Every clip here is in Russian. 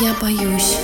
Я боюсь.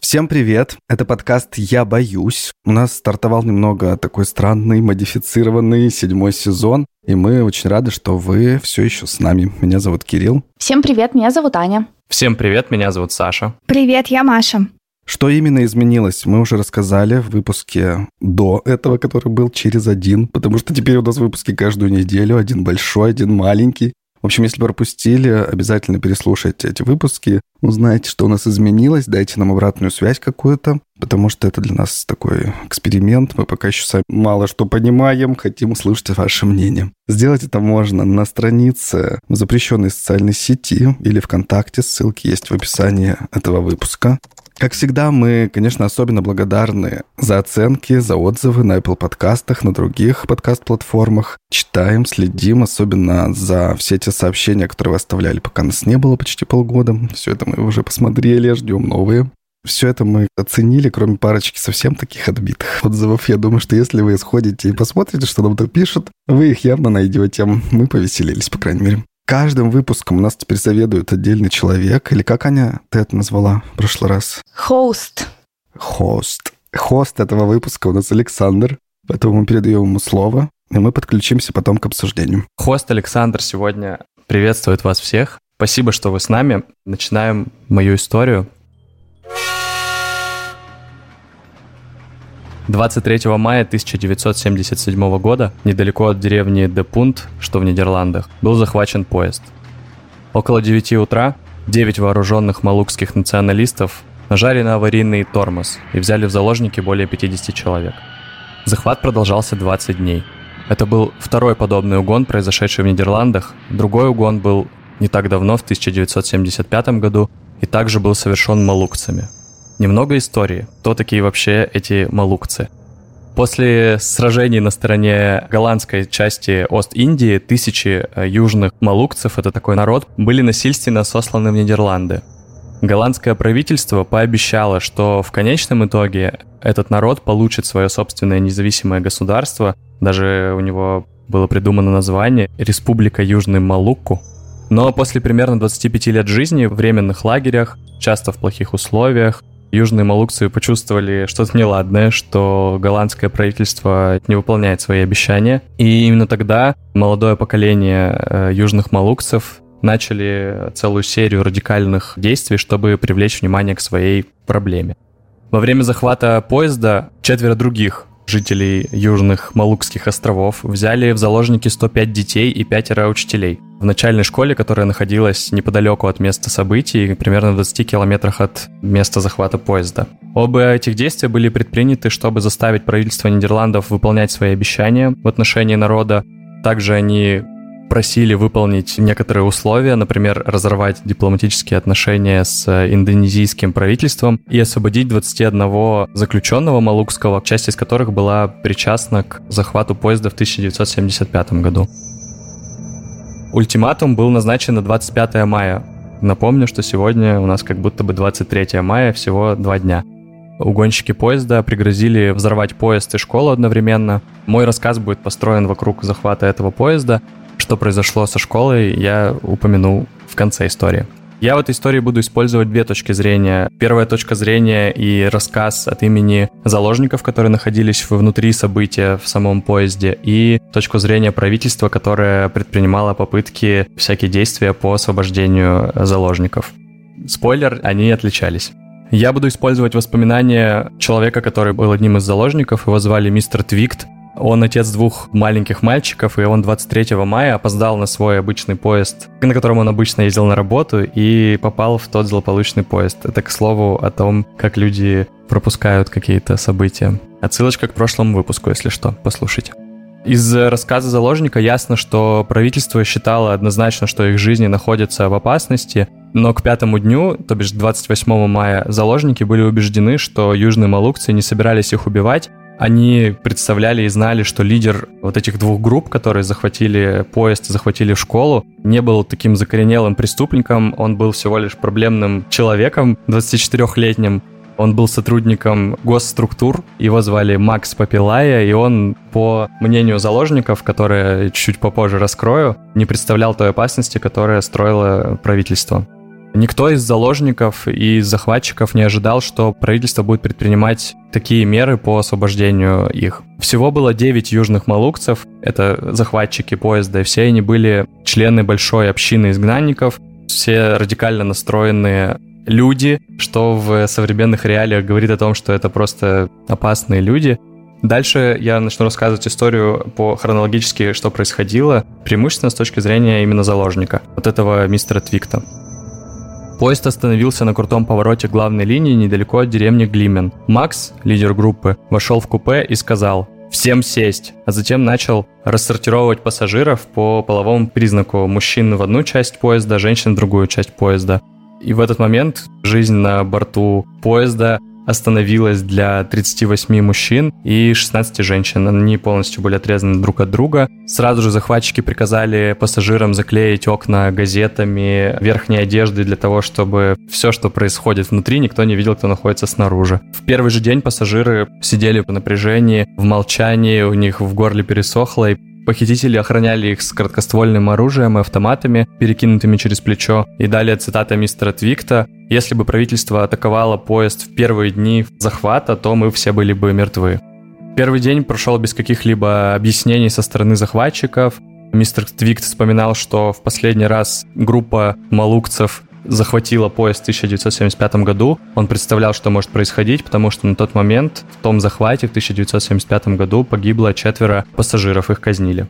Всем привет! Это подкаст «Я боюсь». У нас стартовал немного такой странный, модифицированный седьмой сезон, и мы очень рады, что вы все еще с нами. Меня зовут Кирилл. Всем привет, меня зовут Аня. Всем привет, меня зовут Саша. Привет, я Маша. Что именно изменилось, мы уже рассказали в выпуске до этого, который был через один, потому что теперь у нас выпуски каждую неделю, один большой, один маленький. В общем, если пропустили, обязательно переслушайте эти выпуски, узнаете, что у нас изменилось, дайте нам обратную связь какую-то, потому что это для нас такой эксперимент. Мы пока еще сами мало что понимаем, хотим услышать ваше мнение. Сделать это можно на странице в запрещенной социальной сети или ВКонтакте, ссылки есть в описании этого выпуска. Как всегда, мы, конечно, особенно благодарны за оценки, за отзывы на Apple подкастах, на других подкаст-платформах. Читаем, следим, особенно за все те сообщения, которые вы оставляли, пока нас не было почти полгода. Все это мы уже посмотрели, ждем новые. Все это мы оценили, кроме парочки совсем таких отбитых отзывов. Я думаю, что если вы сходите и посмотрите, что нам тут пишут, вы их явно найдете. Мы повеселились, по крайней мере. Каждым выпуском у нас теперь заведует отдельный человек. Или как, Аня, ты это назвала в прошлый раз? Хост. Хост. Хост этого выпуска у нас Александр. Поэтому мы передаем ему слово, и мы подключимся потом к обсуждению. Хост Александр сегодня приветствует вас всех. Спасибо, что вы с нами. Начинаем мою историю. 23 мая 1977 года, недалеко от деревни Депунт, что в Нидерландах, был захвачен поезд. Около 9 утра 9 вооруженных малукских националистов нажали на аварийный тормоз и взяли в заложники более 50 человек. Захват продолжался 20 дней. Это был второй подобный угон, произошедший в Нидерландах. Другой угон был не так давно, в 1975 году, и также был совершен малукцами – Немного истории. Кто такие вообще эти малукцы? После сражений на стороне голландской части Ост-Индии тысячи э, южных малукцев, это такой народ, были насильственно сосланы в Нидерланды. Голландское правительство пообещало, что в конечном итоге этот народ получит свое собственное независимое государство. Даже у него было придумано название «Республика Южный Малукку». Но после примерно 25 лет жизни в временных лагерях, часто в плохих условиях, южные малукцы почувствовали что-то неладное, что голландское правительство не выполняет свои обещания. И именно тогда молодое поколение э, южных малукцев начали целую серию радикальных действий, чтобы привлечь внимание к своей проблеме. Во время захвата поезда четверо других жителей Южных Малукских островов взяли в заложники 105 детей и пятеро учителей в начальной школе, которая находилась неподалеку от места событий, примерно в 20 километрах от места захвата поезда. Оба этих действия были предприняты, чтобы заставить правительство Нидерландов выполнять свои обещания в отношении народа. Также они просили выполнить некоторые условия, например, разорвать дипломатические отношения с индонезийским правительством и освободить 21 заключенного малукского, часть из которых была причастна к захвату поезда в 1975 году. Ультиматум был назначен на 25 мая. Напомню, что сегодня у нас как будто бы 23 мая, всего два дня. Угонщики поезда пригрозили взорвать поезд и школу одновременно. Мой рассказ будет построен вокруг захвата этого поезда, что произошло со школой, я упомяну в конце истории. Я в этой истории буду использовать две точки зрения. Первая точка зрения и рассказ от имени заложников, которые находились внутри события в самом поезде, и точку зрения правительства, которое предпринимало попытки, всякие действия по освобождению заложников. Спойлер, они отличались. Я буду использовать воспоминания человека, который был одним из заложников. Его звали мистер Твикт. Он отец двух маленьких мальчиков, и он 23 мая опоздал на свой обычный поезд, на котором он обычно ездил на работу, и попал в тот злополучный поезд. Это, к слову, о том, как люди пропускают какие-то события. Отсылочка к прошлому выпуску, если что, послушайте. Из рассказа заложника ясно, что правительство считало однозначно, что их жизни находятся в опасности, но к пятому дню, то бишь 28 мая, заложники были убеждены, что южные малукцы не собирались их убивать, они представляли и знали, что лидер вот этих двух групп, которые захватили поезд, захватили школу, не был таким закоренелым преступником, он был всего лишь проблемным человеком, 24-летним. Он был сотрудником госструктур, его звали Макс Папилая, и он, по мнению заложников, которые чуть попозже раскрою, не представлял той опасности, которая строило правительство. Никто из заложников и захватчиков не ожидал, что правительство будет предпринимать такие меры по освобождению их. Всего было 9 южных малукцев, это захватчики поезда, и все они были члены большой общины изгнанников, все радикально настроенные люди, что в современных реалиях говорит о том, что это просто опасные люди. Дальше я начну рассказывать историю по хронологически, что происходило, преимущественно с точки зрения именно заложника, вот этого мистера Твикта. Поезд остановился на крутом повороте главной линии недалеко от деревни Глимен. Макс, лидер группы, вошел в купе и сказал «Всем сесть!», а затем начал рассортировать пассажиров по половому признаку мужчин в одну часть поезда, женщин в другую часть поезда. И в этот момент жизнь на борту поезда остановилась для 38 мужчин и 16 женщин. Они полностью были отрезаны друг от друга. Сразу же захватчики приказали пассажирам заклеить окна газетами, верхней одеждой для того, чтобы все, что происходит внутри, никто не видел, кто находится снаружи. В первый же день пассажиры сидели по напряжении, в молчании, у них в горле пересохло, и Похитители охраняли их с короткоствольным оружием и автоматами, перекинутыми через плечо. И далее цитата мистера Твикта. «Если бы правительство атаковало поезд в первые дни захвата, то мы все были бы мертвы». Первый день прошел без каких-либо объяснений со стороны захватчиков. Мистер Твикт вспоминал, что в последний раз группа малукцев захватила поезд в 1975 году. Он представлял, что может происходить, потому что на тот момент в том захвате в 1975 году погибло четверо пассажиров, их казнили.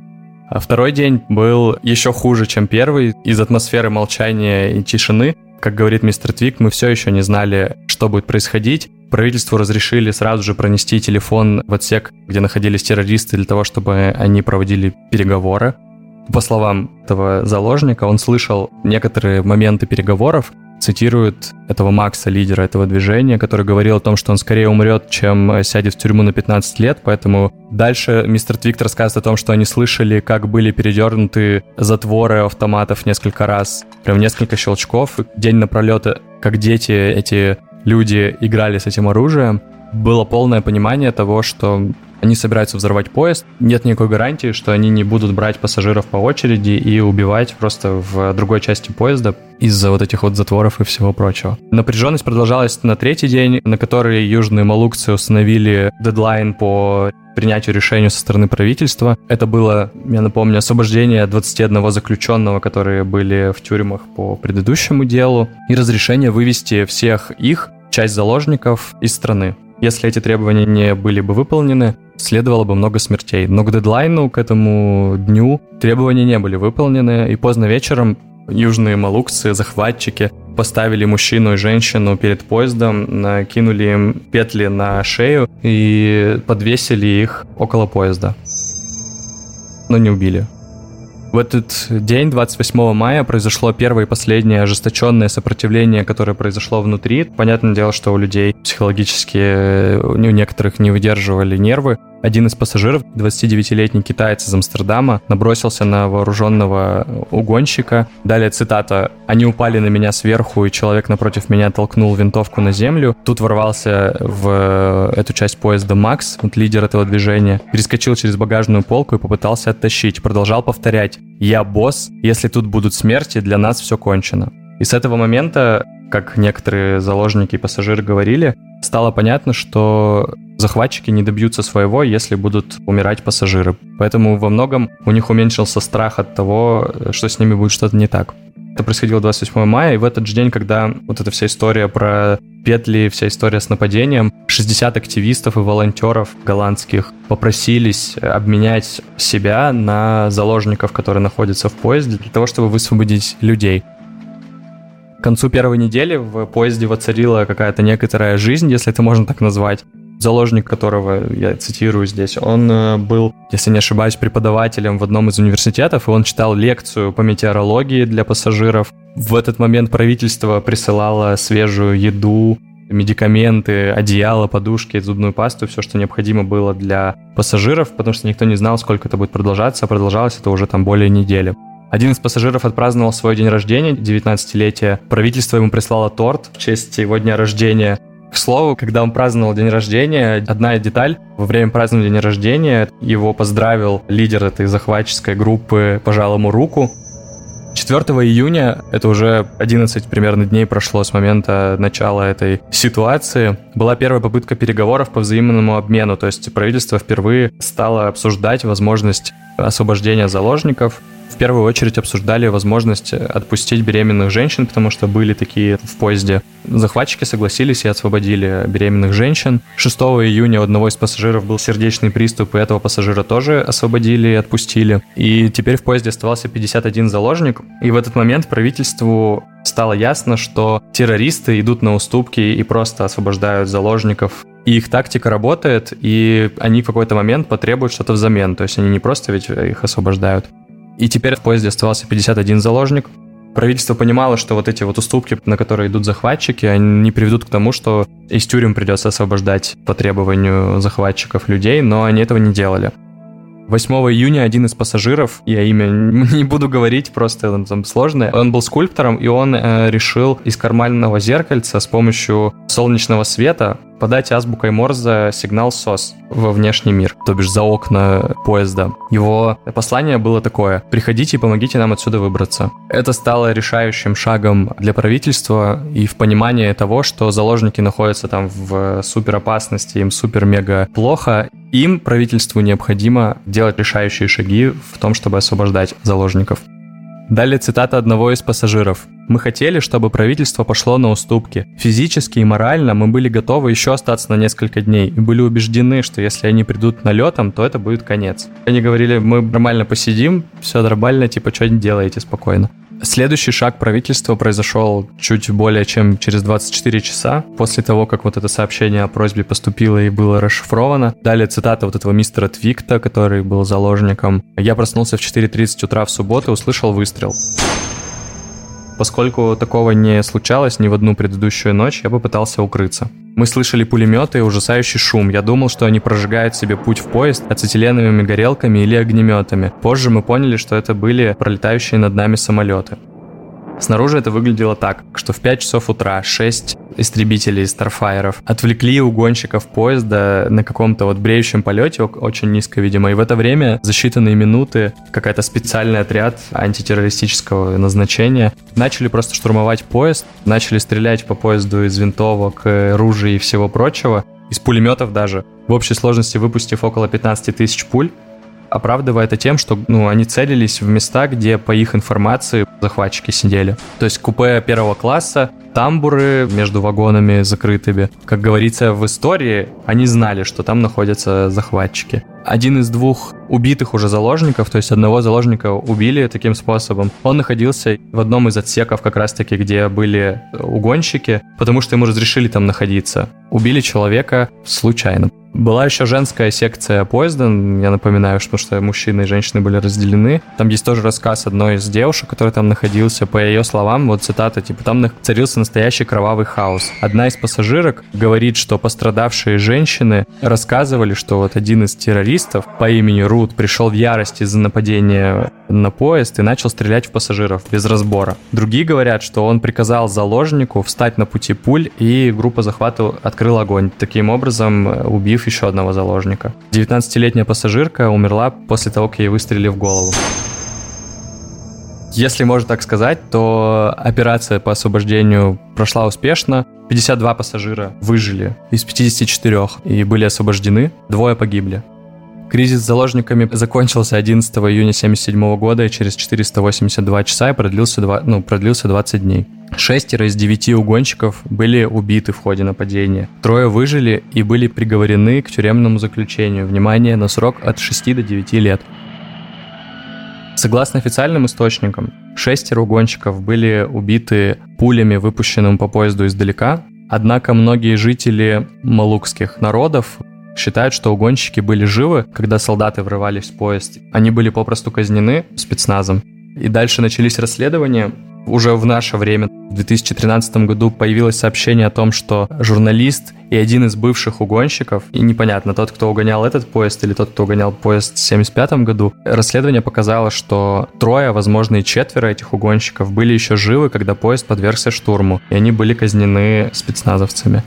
А второй день был еще хуже, чем первый. Из атмосферы молчания и тишины, как говорит мистер Твик, мы все еще не знали, что будет происходить. Правительству разрешили сразу же пронести телефон в отсек, где находились террористы, для того, чтобы они проводили переговоры. По словам этого заложника, он слышал некоторые моменты переговоров, цитирует этого Макса, лидера этого движения, который говорил о том, что он скорее умрет, чем сядет в тюрьму на 15 лет, поэтому дальше мистер Твикт рассказывает о том, что они слышали, как были передернуты затворы автоматов несколько раз, прям несколько щелчков, день напролет, как дети, эти люди играли с этим оружием, было полное понимание того, что они собираются взорвать поезд. Нет никакой гарантии, что они не будут брать пассажиров по очереди и убивать просто в другой части поезда из-за вот этих вот затворов и всего прочего. Напряженность продолжалась на третий день, на который южные малукцы установили дедлайн по принятию решения со стороны правительства. Это было, я напомню, освобождение 21 заключенного, которые были в тюрьмах по предыдущему делу, и разрешение вывести всех их, часть заложников, из страны. Если эти требования не были бы выполнены, следовало бы много смертей. Но к дедлайну, к этому дню, требования не были выполнены, и поздно вечером южные малукцы, захватчики, поставили мужчину и женщину перед поездом, накинули им петли на шею и подвесили их около поезда. Но не убили. В этот день, 28 мая, произошло первое и последнее ожесточенное сопротивление, которое произошло внутри. Понятное дело, что у людей психологически, у некоторых не выдерживали нервы. Один из пассажиров, 29-летний китаец из Амстердама, набросился на вооруженного угонщика. Далее цитата «Они упали на меня сверху, и человек напротив меня толкнул винтовку на землю». Тут ворвался в эту часть поезда Макс, вот лидер этого движения, перескочил через багажную полку и попытался оттащить. Продолжал повторять «Я босс, если тут будут смерти, для нас все кончено». И с этого момента, как некоторые заложники и пассажиры говорили, стало понятно, что захватчики не добьются своего, если будут умирать пассажиры. Поэтому во многом у них уменьшился страх от того, что с ними будет что-то не так. Это происходило 28 мая, и в этот же день, когда вот эта вся история про петли, вся история с нападением, 60 активистов и волонтеров голландских попросились обменять себя на заложников, которые находятся в поезде, для того, чтобы высвободить людей. К концу первой недели в поезде воцарила какая-то некоторая жизнь, если это можно так назвать. Заложник которого я цитирую здесь, он э, был, если не ошибаюсь, преподавателем в одном из университетов, и он читал лекцию по метеорологии для пассажиров. В этот момент правительство присылало свежую еду, медикаменты, одеяло, подушки, зубную пасту, все, что необходимо было для пассажиров, потому что никто не знал, сколько это будет продолжаться, а продолжалось это уже там более недели. Один из пассажиров отпраздновал свой день рождения, 19-летие. Правительство ему прислало торт в честь его дня рождения. К слову, когда он праздновал день рождения, одна деталь, во время празднования дня рождения его поздравил лидер этой захватческой группы, пожал ему руку, 4 июня, это уже 11 примерно дней прошло с момента начала этой ситуации, была первая попытка переговоров по взаимному обмену, то есть правительство впервые стало обсуждать возможность освобождения заложников, первую очередь обсуждали возможность отпустить беременных женщин, потому что были такие в поезде. Захватчики согласились и освободили беременных женщин. 6 июня у одного из пассажиров был сердечный приступ, и этого пассажира тоже освободили и отпустили. И теперь в поезде оставался 51 заложник. И в этот момент правительству стало ясно, что террористы идут на уступки и просто освобождают заложников и их тактика работает, и они в какой-то момент потребуют что-то взамен. То есть они не просто ведь их освобождают. И теперь в поезде оставался 51 заложник. Правительство понимало, что вот эти вот уступки, на которые идут захватчики, они не приведут к тому, что из тюрем придется освобождать по требованию захватчиков людей, но они этого не делали. 8 июня один из пассажиров, я имя не буду говорить, просто он там сложное, он был скульптором, и он э, решил из карманного зеркальца с помощью солнечного света подать азбукой Морзе сигнал СОС во внешний мир, то бишь за окна поезда. Его послание было такое «Приходите и помогите нам отсюда выбраться». Это стало решающим шагом для правительства и в понимании того, что заложники находятся там в суперопасности, им супер-мега плохо, им, правительству, необходимо делать решающие шаги в том, чтобы освобождать заложников. Далее цитата одного из пассажиров. «Мы хотели, чтобы правительство пошло на уступки. Физически и морально мы были готовы еще остаться на несколько дней и были убеждены, что если они придут налетом, то это будет конец». Они говорили, мы нормально посидим, все нормально, типа, что не делаете спокойно. Следующий шаг правительства произошел чуть более чем через 24 часа после того, как вот это сообщение о просьбе поступило и было расшифровано. Далее цитата вот этого мистера Твикта, который был заложником. «Я проснулся в 4.30 утра в субботу и услышал выстрел». Поскольку такого не случалось ни в одну предыдущую ночь, я попытался укрыться. Мы слышали пулеметы и ужасающий шум. Я думал, что они прожигают себе путь в поезд ацетиленовыми горелками или огнеметами. Позже мы поняли, что это были пролетающие над нами самолеты. Снаружи это выглядело так, что в 5 часов утра 6 истребителей Старфайеров отвлекли угонщиков поезда на каком-то вот бреющем полете, очень низко, видимо, и в это время за считанные минуты какая-то специальный отряд антитеррористического назначения начали просто штурмовать поезд, начали стрелять по поезду из винтовок, ружей и всего прочего, из пулеметов даже, в общей сложности выпустив около 15 тысяч пуль, оправдывая это тем, что ну, они целились в места, где, по их информации, захватчики сидели. То есть купе первого класса, тамбуры между вагонами закрытыми. Как говорится в истории, они знали, что там находятся захватчики. Один из двух убитых уже заложников, то есть одного заложника убили таким способом, он находился в одном из отсеков как раз-таки, где были угонщики, потому что ему разрешили там находиться. Убили человека случайно. Была еще женская секция поезда, я напоминаю, что, что мужчины и женщины были разделены. Там есть тоже рассказ одной из девушек, который там находился. По ее словам, вот цитата, типа, там царился настоящий кровавый хаос. Одна из пассажирок говорит, что пострадавшие женщины рассказывали, что вот один из террористов по имени Рут пришел в ярость из-за нападения на поезд и начал стрелять в пассажиров без разбора. Другие говорят, что он приказал заложнику встать на пути пуль, и группа захвата открыла огонь, таким образом убив еще одного заложника. 19-летняя пассажирка умерла после того, как ей выстрелили в голову. Если можно так сказать, то операция по освобождению прошла успешно. 52 пассажира выжили из 54 и были освобождены, двое погибли. Кризис с заложниками закончился 11 июня 1977 года и через 482 часа и продлился, 2, ну, продлился 20 дней. Шестеро из девяти угонщиков были убиты в ходе нападения. Трое выжили и были приговорены к тюремному заключению. Внимание, на срок от 6 до 9 лет. Согласно официальным источникам, шестеро угонщиков были убиты пулями, выпущенными по поезду издалека, однако многие жители малукских народов считают, что угонщики были живы, когда солдаты врывались в поезд. Они были попросту казнены спецназом. И дальше начались расследования, уже в наше время, в 2013 году, появилось сообщение о том, что журналист и один из бывших угонщиков, и непонятно, тот, кто угонял этот поезд или тот, кто угонял поезд в 1975 году, расследование показало, что трое, возможно, и четверо этих угонщиков были еще живы, когда поезд подвергся штурму, и они были казнены спецназовцами.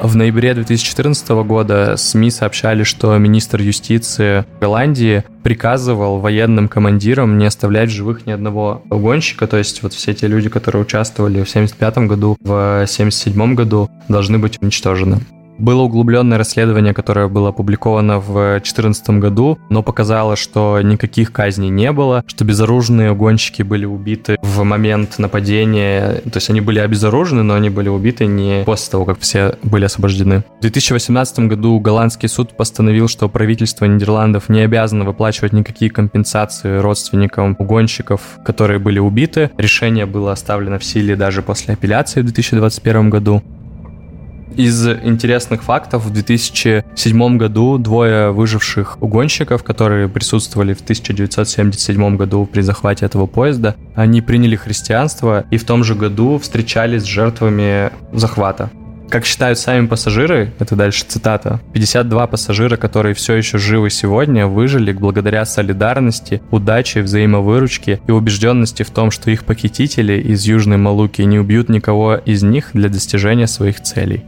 В ноябре 2014 года СМИ сообщали, что министр юстиции Голландии приказывал военным командирам не оставлять живых ни одного угонщика, то есть вот все те люди, которые участвовали в 75 году, в 77 году, должны быть уничтожены. Было углубленное расследование, которое было опубликовано в 2014 году, но показало, что никаких казней не было, что безоружные гонщики были убиты в момент нападения, то есть они были обезоружены, но они были убиты не после того, как все были освобождены. В 2018 году голландский суд постановил, что правительство Нидерландов не обязано выплачивать никакие компенсации родственникам угонщиков, которые были убиты. Решение было оставлено в силе даже после апелляции в 2021 году. Из интересных фактов, в 2007 году двое выживших угонщиков, которые присутствовали в 1977 году при захвате этого поезда, они приняли христианство и в том же году встречались с жертвами захвата. Как считают сами пассажиры, это дальше цитата, 52 пассажира, которые все еще живы сегодня, выжили благодаря солидарности, удаче, взаимовыручке и убежденности в том, что их похитители из Южной Малуки не убьют никого из них для достижения своих целей.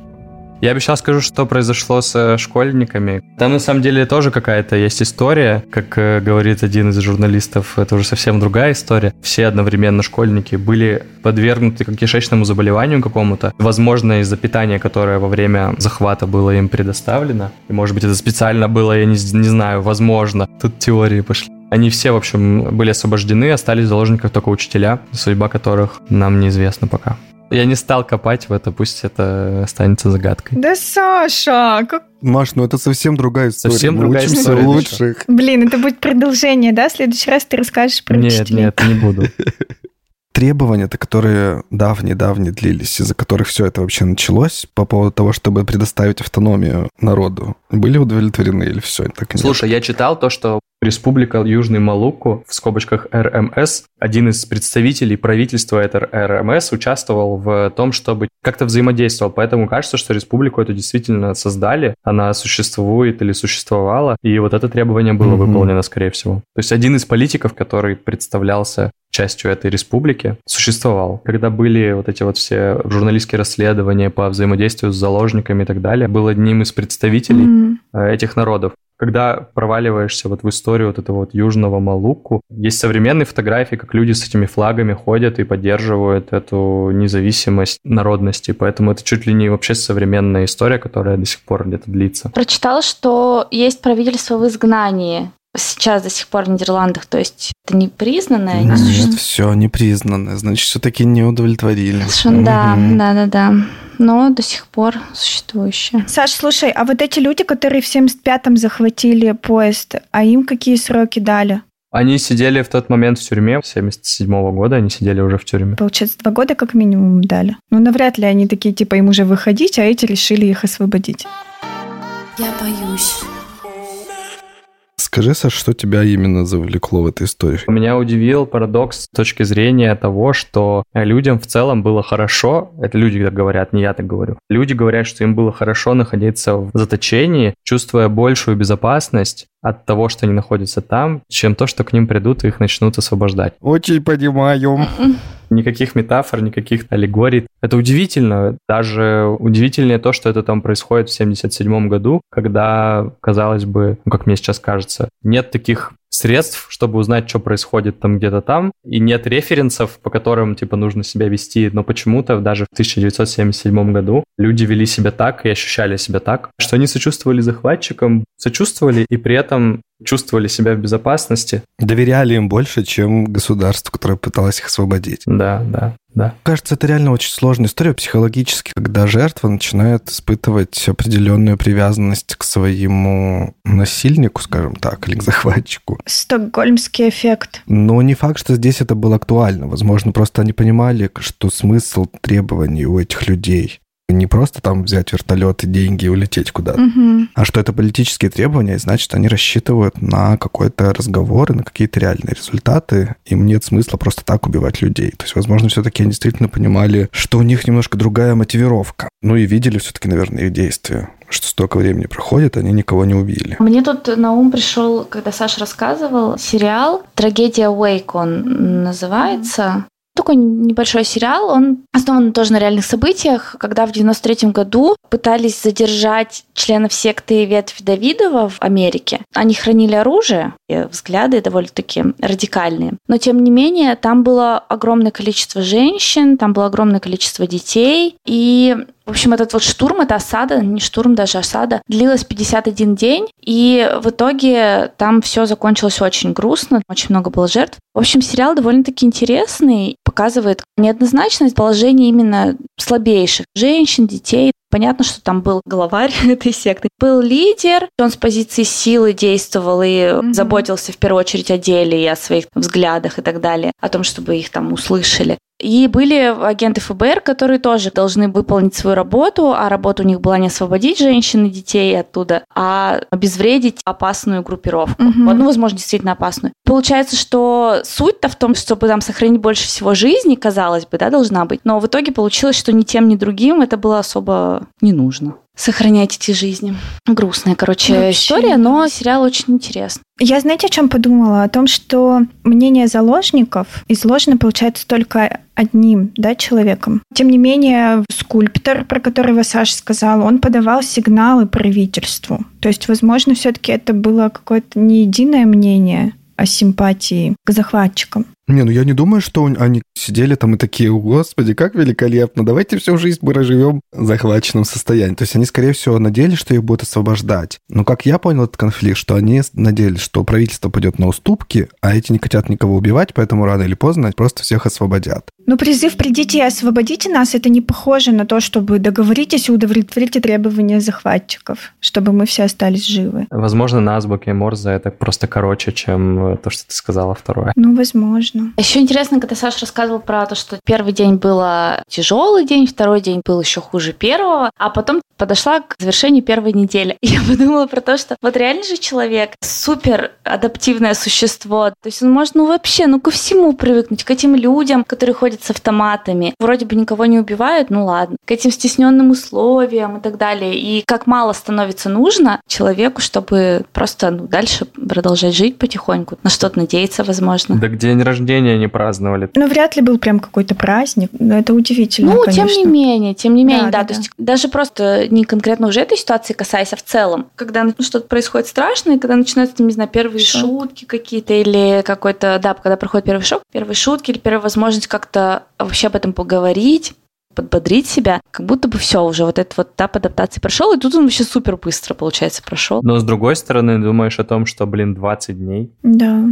Я сейчас скажу, что произошло с э, школьниками. Там на самом деле тоже какая-то есть история. Как э, говорит один из журналистов, это уже совсем другая история. Все одновременно школьники были подвергнуты кишечному заболеванию какому-то. Возможно, из-за питания, которое во время захвата было им предоставлено. И, может быть, это специально было, я не, не знаю, возможно. Тут теории пошли. Они все, в общем, были освобождены, остались в заложниках только учителя, судьба которых нам неизвестна пока. Я не стал копать в это, пусть это останется загадкой. Да, Саша, как... Маш, ну это совсем другая история. Совсем Мы другая учимся история, лучших. Блин, это будет продолжение, да? В следующий раз ты расскажешь про Нет, учителей. нет, не буду. Требования-то, которые давние-давние длились, из-за которых все это вообще началось, по поводу того, чтобы предоставить автономию народу, были удовлетворены или все? Так и нет? Слушай, я читал то, что Республика Южный Малуку, в скобочках РМС, один из представителей правительства этой РМС участвовал в том, чтобы как-то взаимодействовал. Поэтому кажется, что республику эту действительно создали, она существует или существовала, и вот это требование было Мгм. выполнено, скорее всего. То есть один из политиков, который представлялся частью этой республики, существовал. Когда были вот эти вот все журналистские расследования по взаимодействию с заложниками и так далее, был одним из представителей э, этих народов. Когда проваливаешься вот в историю вот этого вот южного Малуку, есть современные фотографии, как люди с этими флагами ходят и поддерживают эту независимость народности. Поэтому это чуть ли не вообще современная история, которая до сих пор где-то длится. Прочитала, что есть правительство в изгнании сейчас до сих пор в Нидерландах, то есть это не признанное, не Нет, существует. все непризнанное, значит, все-таки не удовлетворили. Совершенно, да, да, да, да. Но до сих пор существующее. Саш, слушай, а вот эти люди, которые в 75-м захватили поезд, а им какие сроки дали? Они сидели в тот момент в тюрьме, 77 года они сидели уже в тюрьме. Получается, два года как минимум дали. Ну, навряд ли они такие, типа, им уже выходить, а эти решили их освободить. Я боюсь. Скажи, Саш, что тебя именно завлекло в этой истории? Меня удивил парадокс с точки зрения того, что людям в целом было хорошо, это люди так говорят, не я так говорю. Люди говорят, что им было хорошо находиться в заточении, чувствуя большую безопасность от того, что они находятся там, чем то, что к ним придут и их начнут освобождать. Очень понимаю. Никаких метафор, никаких аллегорий. Это удивительно. Даже удивительнее то, что это там происходит в 77 году, когда, казалось бы, ну, как мне сейчас кажется, нет таких средств, чтобы узнать, что происходит там где-то там, и нет референсов, по которым, типа, нужно себя вести, но почему-то даже в 1977 году люди вели себя так и ощущали себя так, что они сочувствовали захватчикам, сочувствовали и при этом чувствовали себя в безопасности. Доверяли им больше, чем государству, которое пыталось их освободить. Да, да, да. Кажется, это реально очень сложная история психологически, когда жертва начинает испытывать определенную привязанность к своему насильнику, скажем так, или к захватчику. Стокгольмский эффект. Но не факт, что здесь это было актуально. Возможно, просто они понимали, что смысл требований у этих людей не просто там взять вертолет и деньги и улететь куда-то, Мгм. а что это политические требования, и значит, они рассчитывают на какой-то разговор и на какие-то реальные результаты. Им нет смысла просто так убивать людей. То есть, возможно, все-таки они действительно понимали, что у них немножко другая мотивировка. Ну и видели все-таки, наверное, их действия что столько времени проходит, они никого не убили. Мне тут на ум пришел, когда Саша рассказывал, сериал «Трагедия Уэйк» он называется. Такой небольшой сериал, он основан тоже на реальных событиях, когда в 93 году пытались задержать членов секты Ветвь Давидова в Америке. Они хранили оружие, и взгляды довольно-таки радикальные. Но, тем не менее, там было огромное количество женщин, там было огромное количество детей, и в общем, этот вот штурм, это осада, не штурм, даже осада, длилась 51 день, и в итоге там все закончилось очень грустно, очень много было жертв. В общем, сериал довольно-таки интересный, показывает неоднозначность положения именно слабейших женщин, детей. Понятно, что там был главарь этой секты. Был лидер, он с позиции силы действовал и mm-hmm. заботился в первую очередь о деле и о своих взглядах и так далее, о том, чтобы их там услышали. И были агенты ФБР, которые тоже должны выполнить свою работу, а работа у них была не освободить женщин и детей оттуда, а обезвредить опасную группировку. Угу. Вот, ну, возможно, действительно опасную. Получается, что суть-то в том, чтобы там сохранить больше всего жизни, казалось бы, да, должна быть. Но в итоге получилось, что ни тем, ни другим это было особо не нужно сохранять эти жизни. Грустная, короче, Вообще. история, но сериал очень интересный. Я, знаете, о чем подумала? О том, что мнение заложников изложено, получается, только одним да, человеком. Тем не менее, скульптор, про которого Саша сказал, он подавал сигналы правительству. То есть, возможно, все-таки это было какое-то не единое мнение о симпатии к захватчикам. Не, ну я не думаю, что они сидели там и такие, господи, как великолепно, давайте всю жизнь мы проживем в захваченном состоянии. То есть они, скорее всего, надеялись, что их будут освобождать. Но как я понял этот конфликт, что они надеялись, что правительство пойдет на уступки, а эти не хотят никого убивать, поэтому рано или поздно просто всех освободят. Ну, призыв «придите и освободите нас» — это не похоже на то, чтобы договоритесь и удовлетворите требования захватчиков, чтобы мы все остались живы. Возможно, на азбуке Морзе это просто короче, чем то, что ты сказала второе. Ну, возможно точно. Еще интересно, когда Саша рассказывал про то, что первый день был тяжелый день, второй день был еще хуже первого, а потом подошла к завершению первой недели. И я подумала про то, что вот реально же человек супер адаптивное существо. То есть он может, ну вообще, ну ко всему привыкнуть, к этим людям, которые ходят с автоматами. Вроде бы никого не убивают, ну ладно. К этим стесненным условиям и так далее. И как мало становится нужно человеку, чтобы просто ну, дальше продолжать жить потихоньку, на что-то надеяться, возможно. Да где день рождения рождения не праздновали. Ну, вряд ли был прям какой-то праздник. Но это удивительно, Ну, конечно. тем не менее, тем не менее, да. да, да то есть даже просто не конкретно уже этой ситуации касаясь, а в целом. Когда ну, что-то происходит страшное, когда начинаются, не знаю, первые шок. шутки какие-то или какой-то, да, когда проходит первый шок, первые шутки или первая возможность как-то вообще об этом поговорить, подбодрить себя, как будто бы все уже вот этот вот этап адаптации прошел, и тут он вообще супер быстро, получается, прошел. Но с другой стороны, думаешь о том, что, блин, 20 дней. Да.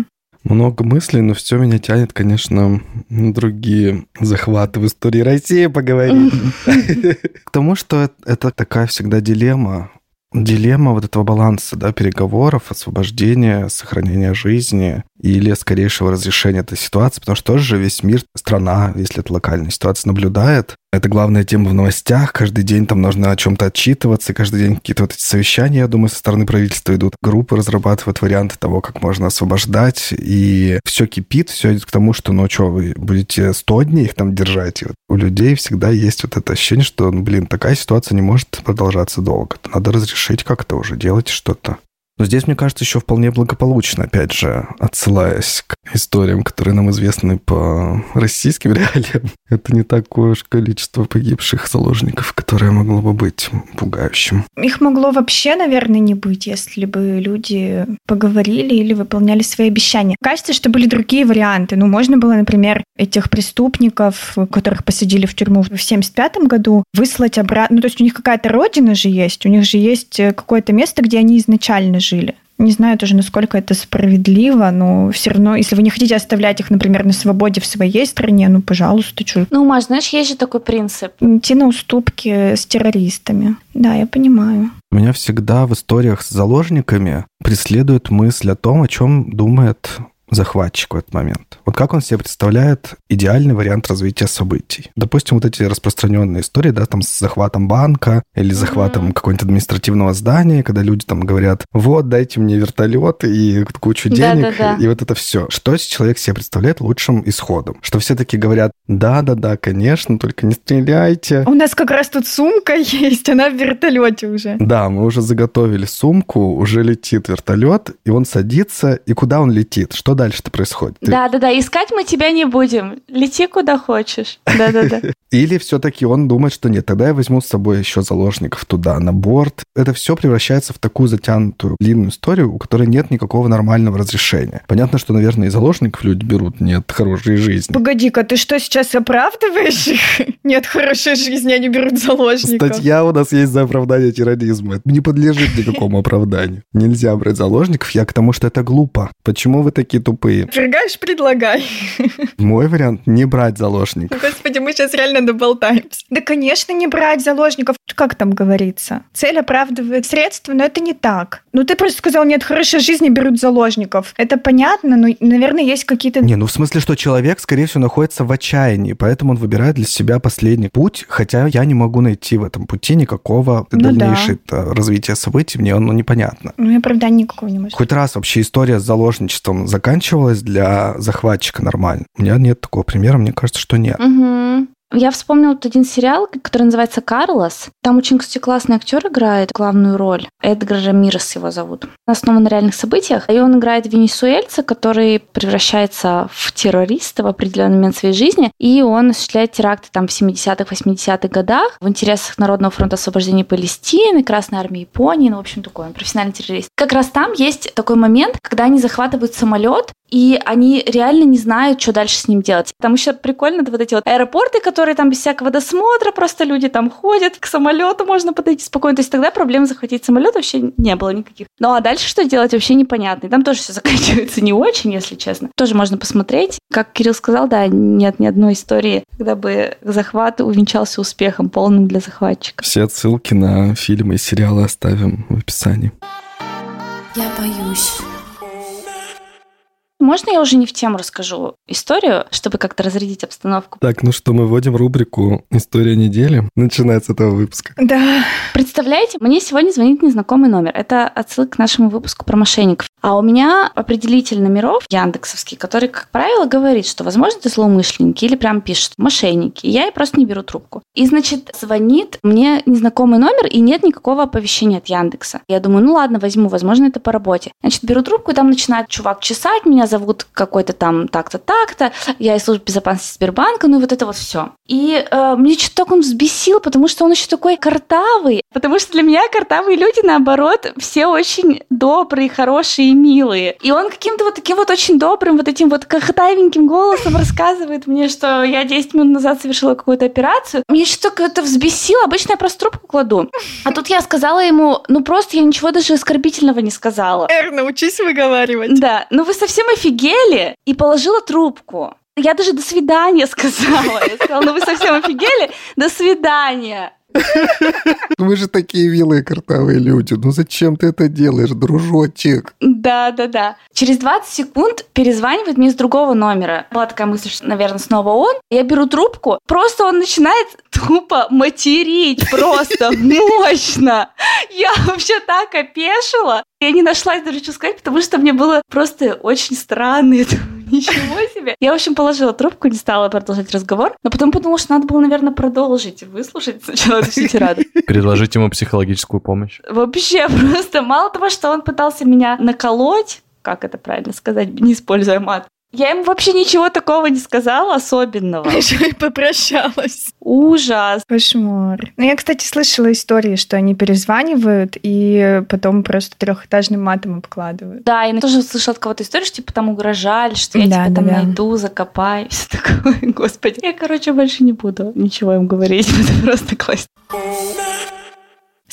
Много мыслей, но все меня тянет, конечно, на другие захваты в истории России поговорить. К тому, что это такая всегда дилемма. Дилемма вот этого баланса, да, переговоров, освобождения, сохранения жизни или скорейшего разрешения этой ситуации, потому что тоже весь мир, страна, если это локальная ситуация, наблюдает. Это главная тема в новостях. Каждый день там нужно о чем-то отчитываться. Каждый день какие-то вот эти совещания, я думаю, со стороны правительства идут. Группы разрабатывают варианты того, как можно освобождать. И все кипит, все идет к тому, что, ну что, вы будете 100 дней их там держать. И вот у людей всегда есть вот это ощущение, что, ну, блин, такая ситуация не может продолжаться долго. Надо разрешить как-то уже, делать что-то. Но здесь, мне кажется, еще вполне благополучно, опять же, отсылаясь к историям, которые нам известны по российским реалиям. Это не такое уж количество погибших заложников, которое могло бы быть пугающим. Их могло вообще, наверное, не быть, если бы люди поговорили или выполняли свои обещания. Кажется, что были другие варианты. Ну, можно было, например, этих преступников, которых посадили в тюрьму в 75 году, выслать обратно. Ну, то есть у них какая-то родина же есть, у них же есть какое-то место, где они изначально жили. Не знаю тоже, насколько это справедливо, но все равно, если вы не хотите оставлять их, например, на свободе в своей стране, ну, пожалуйста, что. Ну, Маш, знаешь, есть же такой принцип. Идти на уступки с террористами. Да, я понимаю. Меня всегда в историях с заложниками преследует мысль о том, о чем думает захватчик в этот момент. Вот как он себе представляет идеальный вариант развития событий? Допустим, вот эти распространенные истории, да, там с захватом банка или захватом mm-hmm. какого-нибудь административного здания, когда люди там говорят, вот, дайте мне вертолет и кучу денег, Да-да-да. и вот это все. Что человек себе представляет лучшим исходом? Что все таки говорят, да-да-да, конечно, только не стреляйте. У нас как раз тут сумка есть, она в вертолете уже. Да, мы уже заготовили сумку, уже летит вертолет, и он садится, и куда он летит? Что дальше-то происходит? Ты- Да-да-да, искать мы тебя не будем. Лети куда хочешь. Да-да-да. Или все-таки он думает, что нет, тогда я возьму с собой еще заложников туда, на борт. Это все превращается в такую затянутую длинную историю, у которой нет никакого нормального разрешения. Понятно, что, наверное, и заложников люди берут не от хорошей жизни. Погоди-ка, ты что, сейчас оправдываешь их? Нет хорошей жизни, они берут заложников. Статья у нас есть за оправдание терроризма. Это не подлежит никакому оправданию. Нельзя брать заложников. Я к тому, что это глупо. Почему вы такие тупые? Предлагаешь, предлагай. Мой вариант – не брать заложников. Господи, мы сейчас реально доболтаемся. Да, конечно, не брать заложников. Как там говорится? Цель оправдывает средства, но это не так. Ну, ты просто сказал, нет хорошей жизни, берут заложников. Это понятно, но, наверное, есть какие-то... Не, ну в смысле, что человек, скорее всего, находится в отчаянии, поэтому он выбирает для себя последний путь, хотя я не могу найти в этом пути никакого Ну да. дальнейшего развития событий, мне оно непонятно. Ну, и оправдания никакого не может. Хоть раз вообще история с заложничеством заканчивалась для захватчика нормально? У меня нет такого примера, мне кажется, что нет. Я вспомнила вот один сериал, который называется «Карлос». Там очень, кстати, классный актер играет главную роль. Эдгар Рамирес его зовут. Основан на реальных событиях. И он играет венесуэльца, который превращается в террориста в определенный момент своей жизни. И он осуществляет теракты там в 70-х, 80-х годах в интересах Народного фронта освобождения Палестины, Красной армии Японии. Ну, в общем, такой он профессиональный террорист. Как раз там есть такой момент, когда они захватывают самолет, и они реально не знают, что дальше с ним делать. Там еще прикольно вот эти вот аэропорты, которые там без всякого досмотра, просто люди там ходят, к самолету можно подойти спокойно. То есть тогда проблем захватить самолет вообще не было никаких. Ну а дальше что делать вообще непонятно. И там тоже все заканчивается не очень, если честно. Тоже можно посмотреть. Как Кирилл сказал, да, нет ни одной истории, когда бы захват увенчался успехом полным для захватчика. Все ссылки на фильмы и сериалы оставим в описании. Я боюсь. Можно я уже не в тему расскажу историю, чтобы как-то разрядить обстановку? Так, ну что, мы вводим рубрику «История недели». Начинается с этого выпуска. Да. Представляете, мне сегодня звонит незнакомый номер. Это отсылка к нашему выпуску про мошенников. А у меня определитель номеров яндексовский, который, как правило, говорит, что, возможно, это злоумышленники или прям пишет мошенники. И я просто не беру трубку. И, значит, звонит мне незнакомый номер, и нет никакого оповещения от Яндекса. Я думаю, ну ладно, возьму, возможно, это по работе. Значит, беру трубку, и там начинает чувак чесать, меня зовут какой-то там так-то, так-то, я из службы безопасности Сбербанка, ну и вот это вот все. И э, мне что-то так он взбесил, потому что он еще такой картавый. Потому что для меня картавые люди, наоборот, все очень добрые, хорошие и милые. И он каким-то вот таким вот очень добрым, вот этим вот картавеньким голосом рассказывает мне, что я 10 минут назад совершила какую-то операцию. Мне что-то это взбесило. Обычно я просто трубку кладу. А тут я сказала ему, ну просто я ничего даже оскорбительного не сказала. Эр, научись выговаривать. Да, ну вы совсем офигели? И положила трубку. Я даже до свидания сказала. Я сказала, ну вы совсем офигели? До свидания. Мы же такие милые картавые люди. Ну зачем ты это делаешь, дружочек? Да, да, да. Через 20 секунд перезванивает мне с другого номера. Была такая мысль, что, наверное, снова он. Я беру трубку, просто он начинает тупо материть просто мощно. Я вообще так опешила. Я не нашла даже что сказать, потому что мне было просто очень странно. Думаю, Ничего себе. Я, в общем, положила трубку, не стала продолжать разговор, но потом подумала, что надо было, наверное, продолжить, выслушать сначала эту всю тираду. Предложить ему психологическую помощь. Вообще просто мало того, что он пытался меня наколоть, как это правильно сказать, не используя мат, я ему вообще ничего такого не сказала особенного. Еще и попрощалась. Ужас. Кошмар. Ну, я, кстати, слышала истории, что они перезванивают и потом просто трехэтажным матом обкладывают. Да, я тоже слышала от кого-то историю, что типа там угрожали, что я Да, тебя да, там да. найду, закопаю, все такое. Господи. Я, короче, больше не буду ничего им говорить. Это просто классно.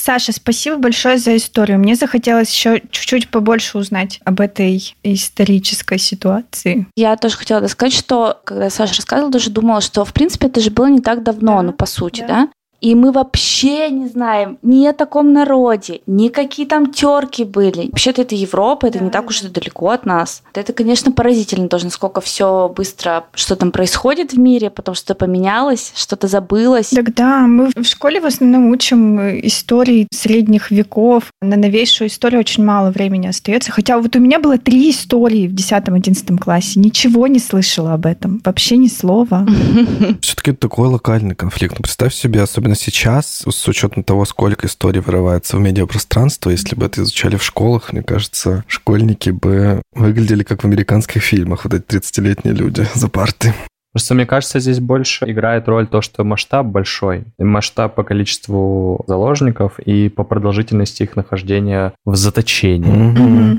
Саша, спасибо большое за историю. Мне захотелось еще чуть-чуть побольше узнать об этой исторической ситуации. Я тоже хотела сказать, что когда Саша рассказывала, даже думала, что в принципе это же было не так давно, Да, ну по сути, да. да. И мы вообще не знаем ни о таком народе, ни какие там терки были. Вообще-то это Европа, это Да, не так да. уж и далеко от нас. Это, конечно, поразительно тоже, насколько все быстро, что там происходит в мире, потом что-то поменялось, что-то забылось. Тогда мы в школе в основном учим истории средних веков. На новейшую историю очень мало времени остается. Хотя вот у меня было три истории в 10-11 классе. Ничего не слышала об этом. Вообще ни слова. Все-таки это такой локальный конфликт. Ну, представь себе, особенно Но сейчас, с учетом того, сколько историй вырывается в медиапространство, если бы это изучали в школах, мне кажется, школьники бы выглядели как в американских фильмах, вот эти 30-летние люди за партой. Просто мне кажется, здесь больше играет роль то, что масштаб большой. Масштаб по количеству заложников и по продолжительности их нахождения в заточении.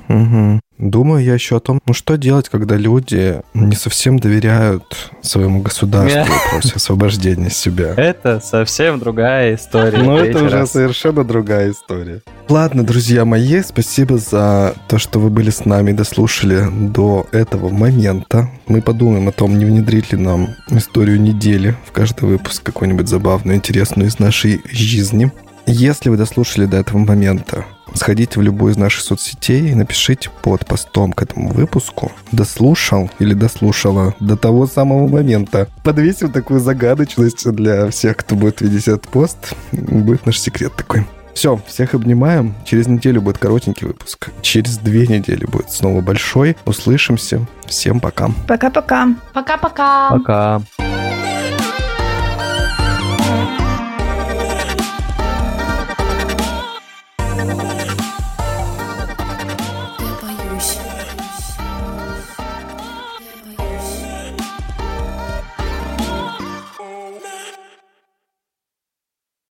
Думаю я еще о том, ну что делать, когда люди не совсем доверяют своему государству в вопросе освобождения себя. Это совсем другая история. Ну это уже совершенно другая история. Ладно, друзья мои, спасибо за то, что вы были с нами и дослушали до этого момента. Мы подумаем о том, не внедрить ли нам историю недели в каждый выпуск какую-нибудь забавную, интересную из нашей жизни. Если вы дослушали до этого момента, сходите в любую из наших соцсетей и напишите под постом к этому выпуску «Дослушал» или «Дослушала» до того самого момента. Подвесим такую загадочность для всех, кто будет видеть этот пост. Будет наш секрет такой. Все, всех обнимаем. Через неделю будет коротенький выпуск. Через две недели будет снова большой. Услышимся. Всем пока. Пока-пока. Пока-пока. Пока.